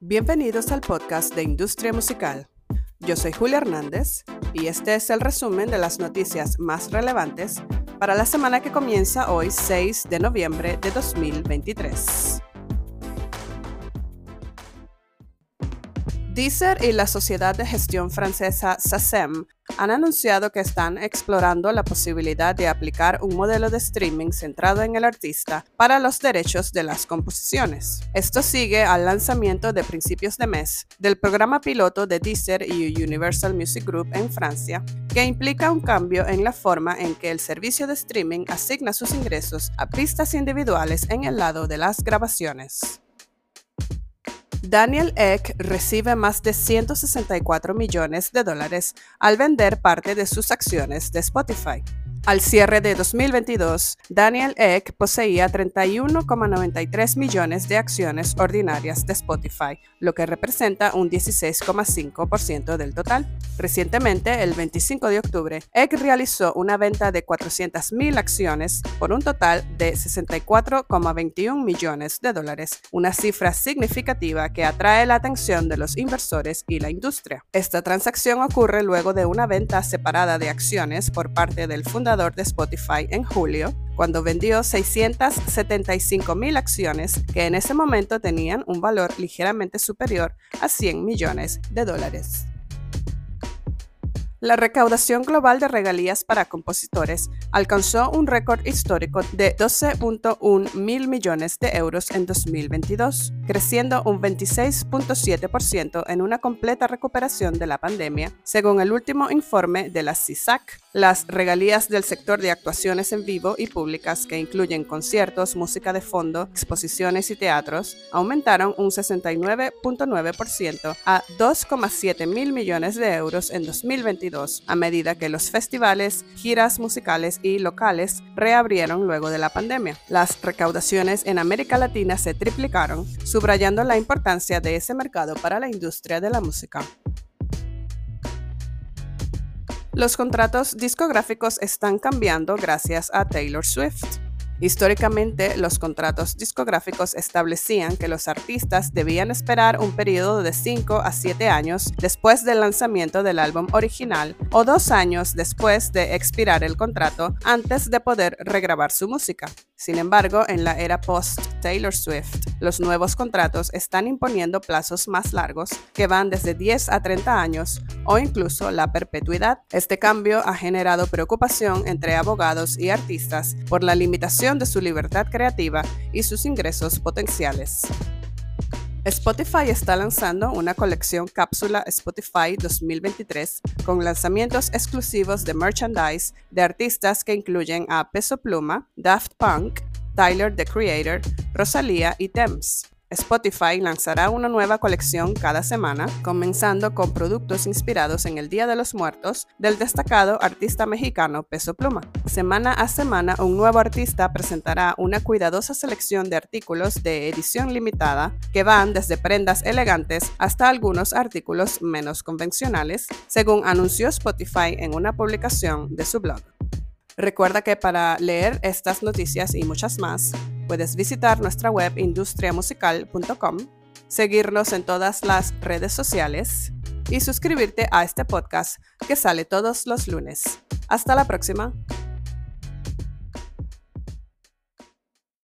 Bienvenidos al podcast de Industria Musical. Yo soy Julia Hernández y este es el resumen de las noticias más relevantes para la semana que comienza hoy 6 de noviembre de 2023. Deezer y la sociedad de gestión francesa SACEM han anunciado que están explorando la posibilidad de aplicar un modelo de streaming centrado en el artista para los derechos de las composiciones. Esto sigue al lanzamiento de principios de mes del programa piloto de Deezer y Universal Music Group en Francia, que implica un cambio en la forma en que el servicio de streaming asigna sus ingresos a pistas individuales en el lado de las grabaciones. Daniel Ek recibe más de 164 millones de dólares al vender parte de sus acciones de Spotify. Al cierre de 2022, Daniel Ek poseía 31,93 millones de acciones ordinarias de Spotify, lo que representa un 16,5% del total. Recientemente, el 25 de octubre, Ek realizó una venta de 400.000 acciones por un total de 64,21 millones de dólares, una cifra significativa que atrae la atención de los inversores y la industria. Esta transacción ocurre luego de una venta separada de acciones por parte del fundador de Spotify en julio, cuando vendió 675 mil acciones que en ese momento tenían un valor ligeramente superior a 100 millones de dólares. La recaudación global de regalías para compositores alcanzó un récord histórico de 12.1 mil millones de euros en 2022, creciendo un 26.7% en una completa recuperación de la pandemia, según el último informe de la CISAC. Las regalías del sector de actuaciones en vivo y públicas, que incluyen conciertos, música de fondo, exposiciones y teatros, aumentaron un 69.9% a 2,7 mil millones de euros en 2022 a medida que los festivales, giras musicales y locales reabrieron luego de la pandemia. Las recaudaciones en América Latina se triplicaron, subrayando la importancia de ese mercado para la industria de la música. Los contratos discográficos están cambiando gracias a Taylor Swift. Históricamente, los contratos discográficos establecían que los artistas debían esperar un periodo de 5 a 7 años después del lanzamiento del álbum original o dos años después de expirar el contrato antes de poder regrabar su música. Sin embargo, en la era post-Taylor Swift, los nuevos contratos están imponiendo plazos más largos que van desde 10 a 30 años o incluso la perpetuidad. Este cambio ha generado preocupación entre abogados y artistas por la limitación de su libertad creativa y sus ingresos potenciales. Spotify está lanzando una colección cápsula Spotify 2023 con lanzamientos exclusivos de merchandise de artistas que incluyen a Peso Pluma, Daft Punk, Tyler the Creator, Rosalía y Thames. Spotify lanzará una nueva colección cada semana, comenzando con productos inspirados en el Día de los Muertos del destacado artista mexicano Peso Pluma. Semana a semana, un nuevo artista presentará una cuidadosa selección de artículos de edición limitada que van desde prendas elegantes hasta algunos artículos menos convencionales, según anunció Spotify en una publicación de su blog. Recuerda que para leer estas noticias y muchas más, puedes visitar nuestra web industriamusical.com, seguirnos en todas las redes sociales y suscribirte a este podcast que sale todos los lunes. Hasta la próxima.